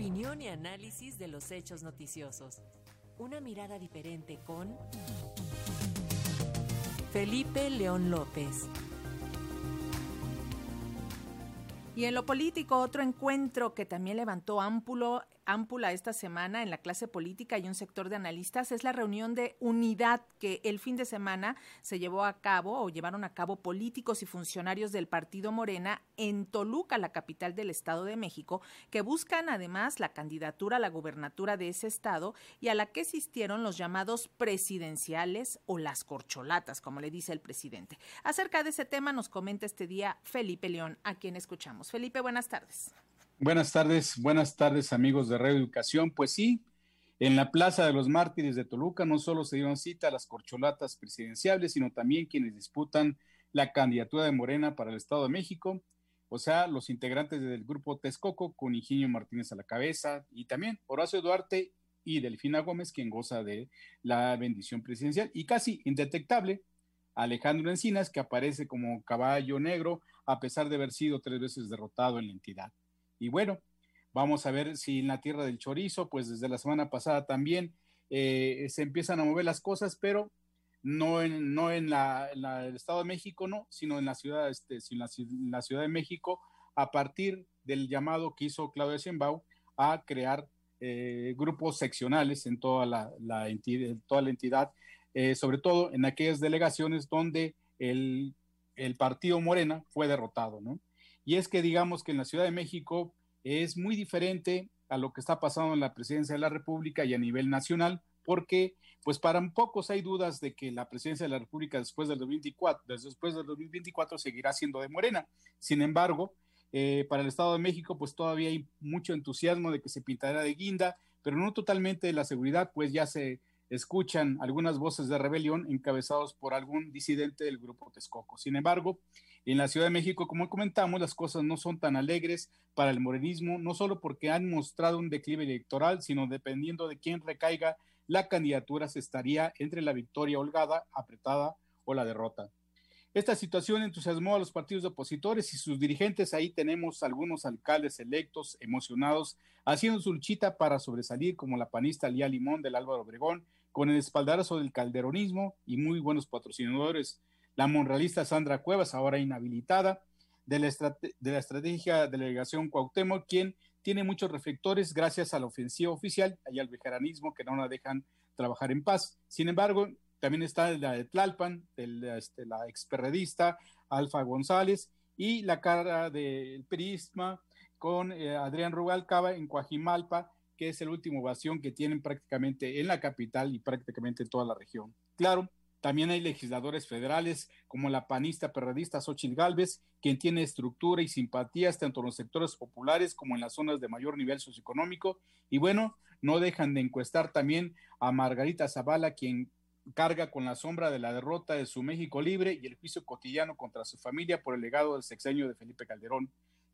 Opinión y análisis de los hechos noticiosos. Una mirada diferente con Felipe León López. Y en lo político, otro encuentro que también levantó ámpulo ámpula esta semana en la clase política y un sector de analistas es la reunión de unidad que el fin de semana se llevó a cabo o llevaron a cabo políticos y funcionarios del partido Morena en Toluca, la capital del Estado de México, que buscan además la candidatura a la gubernatura de ese estado y a la que existieron los llamados presidenciales o las corcholatas, como le dice el presidente. Acerca de ese tema nos comenta este día Felipe León, a quien escuchamos. Felipe, buenas tardes. Buenas tardes, buenas tardes amigos de Radio Educación. Pues sí, en la Plaza de los Mártires de Toluca no solo se dieron cita a las corcholatas presidenciales, sino también quienes disputan la candidatura de Morena para el Estado de México, o sea, los integrantes del grupo Texcoco con Higinio Martínez a la cabeza y también Horacio Duarte y Delfina Gómez, quien goza de la bendición presidencial y casi indetectable Alejandro Encinas, que aparece como caballo negro a pesar de haber sido tres veces derrotado en la entidad. Y bueno, vamos a ver si en la tierra del chorizo, pues desde la semana pasada también eh, se empiezan a mover las cosas, pero no en, no en, la, el Estado de México, no, sino en la ciudad, este, la, Ciudad de México, a partir del llamado que hizo Claudia Sheinbaum a crear eh, grupos seccionales en toda la, entidad, toda la entidad eh, sobre todo en aquellas delegaciones donde el, el partido Morena fue derrotado, ¿no? Y es que digamos que en la Ciudad de México es muy diferente a lo que está pasando en la presidencia de la República y a nivel nacional, porque pues para pocos hay dudas de que la presidencia de la República después del 2024, después del 2024 seguirá siendo de Morena. Sin embargo, eh, para el Estado de México pues todavía hay mucho entusiasmo de que se pintará de guinda, pero no totalmente de la seguridad, pues ya se escuchan algunas voces de rebelión encabezados por algún disidente del grupo Texcoco. Sin embargo, en la Ciudad de México, como comentamos, las cosas no son tan alegres para el morenismo, no solo porque han mostrado un declive electoral, sino dependiendo de quién recaiga la candidatura, se estaría entre la victoria holgada, apretada o la derrota. Esta situación entusiasmó a los partidos opositores y sus dirigentes. Ahí tenemos algunos alcaldes electos emocionados haciendo su luchita para sobresalir, como la panista Lía Limón del Álvaro Obregón, con el espaldarazo del calderonismo y muy buenos patrocinadores la monrealista Sandra Cuevas, ahora inhabilitada, de la, de la estrategia delegación Cuauhtémoc, quien tiene muchos reflectores gracias a la ofensiva oficial y al vejeranismo que no la dejan trabajar en paz. Sin embargo, también está la de Tlalpan, este, la experredista Alfa González y la cara del Prisma con eh, Adrián Rubalcaba en Coajimalpa, que es el último ovación que tienen prácticamente en la capital y prácticamente en toda la región. Claro, también hay legisladores federales como la panista perredista Xochitl Galvez, quien tiene estructura y simpatías tanto en los sectores populares como en las zonas de mayor nivel socioeconómico. Y bueno, no dejan de encuestar también a Margarita Zavala, quien carga con la sombra de la derrota de su México libre y el juicio cotidiano contra su familia por el legado del sexenio de Felipe Calderón.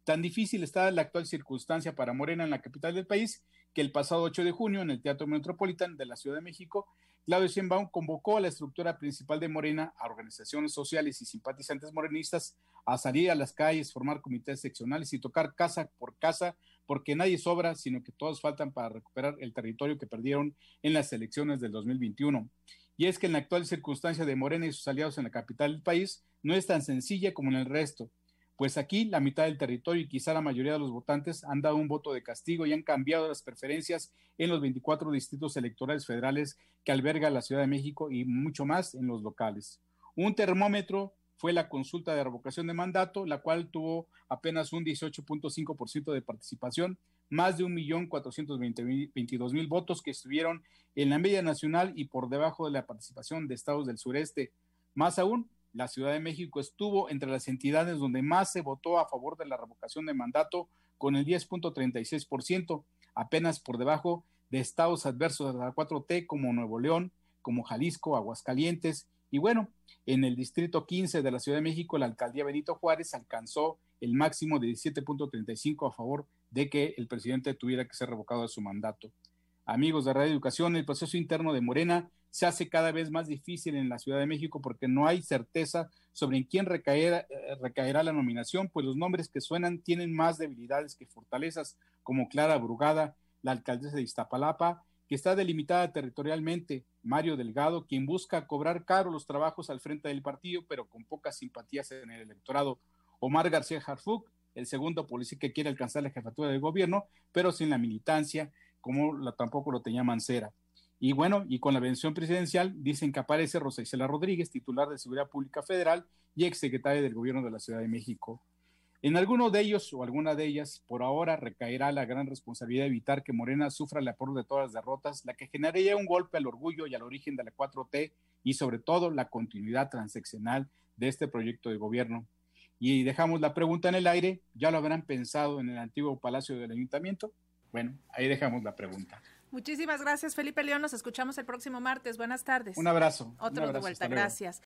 Tan difícil está la actual circunstancia para Morena en la capital del país que el pasado 8 de junio en el Teatro Metropolitan de la Ciudad de México Claudio Sheinbaum convocó a la estructura principal de Morena, a organizaciones sociales y simpatizantes morenistas, a salir a las calles, formar comités seccionales y tocar casa por casa, porque nadie sobra, sino que todos faltan para recuperar el territorio que perdieron en las elecciones del 2021. Y es que en la actual circunstancia de Morena y sus aliados en la capital del país no es tan sencilla como en el resto pues aquí la mitad del territorio y quizá la mayoría de los votantes han dado un voto de castigo y han cambiado las preferencias en los 24 distritos electorales federales que alberga la Ciudad de México y mucho más en los locales. Un termómetro fue la consulta de revocación de mandato, la cual tuvo apenas un 18.5% de participación, más de 1.422.000 votos que estuvieron en la media nacional y por debajo de la participación de estados del sureste. Más aún, la Ciudad de México estuvo entre las entidades donde más se votó a favor de la revocación de mandato con el 10.36%, apenas por debajo de estados adversos a la 4T como Nuevo León, como Jalisco, Aguascalientes. Y bueno, en el distrito 15 de la Ciudad de México, la alcaldía Benito Juárez alcanzó el máximo de 17.35 a favor de que el presidente tuviera que ser revocado de su mandato. Amigos de Radio Educación, el proceso interno de Morena se hace cada vez más difícil en la Ciudad de México porque no hay certeza sobre en quién recaerá, eh, recaerá la nominación, pues los nombres que suenan tienen más debilidades que fortalezas. como Clara Brugada, la alcaldesa de Iztapalapa, que está delimitada territorialmente, Mario Delgado, quien busca cobrar caro los trabajos al frente del partido, pero con pocas simpatías en el electorado, Omar García Harfuc, el segundo policía que quiere alcanzar la jefatura del gobierno, pero sin la militancia, como la, tampoco lo tenía Mancera. Y bueno, y con la bendición presidencial dicen que aparece Rosa Isela Rodríguez, titular de Seguridad Pública Federal y exsecretaria del Gobierno de la Ciudad de México. En alguno de ellos o alguna de ellas, por ahora recaerá la gran responsabilidad de evitar que Morena sufra el apoyo de todas las derrotas, la que generaría un golpe al orgullo y al origen de la 4T y sobre todo la continuidad transeccional de este proyecto de gobierno. Y dejamos la pregunta en el aire, ¿ya lo habrán pensado en el antiguo Palacio del Ayuntamiento? Bueno, ahí dejamos la pregunta. Muchísimas gracias, Felipe León. Nos escuchamos el próximo martes. Buenas tardes. Un abrazo. Otro un abrazo, de vuelta. Gracias.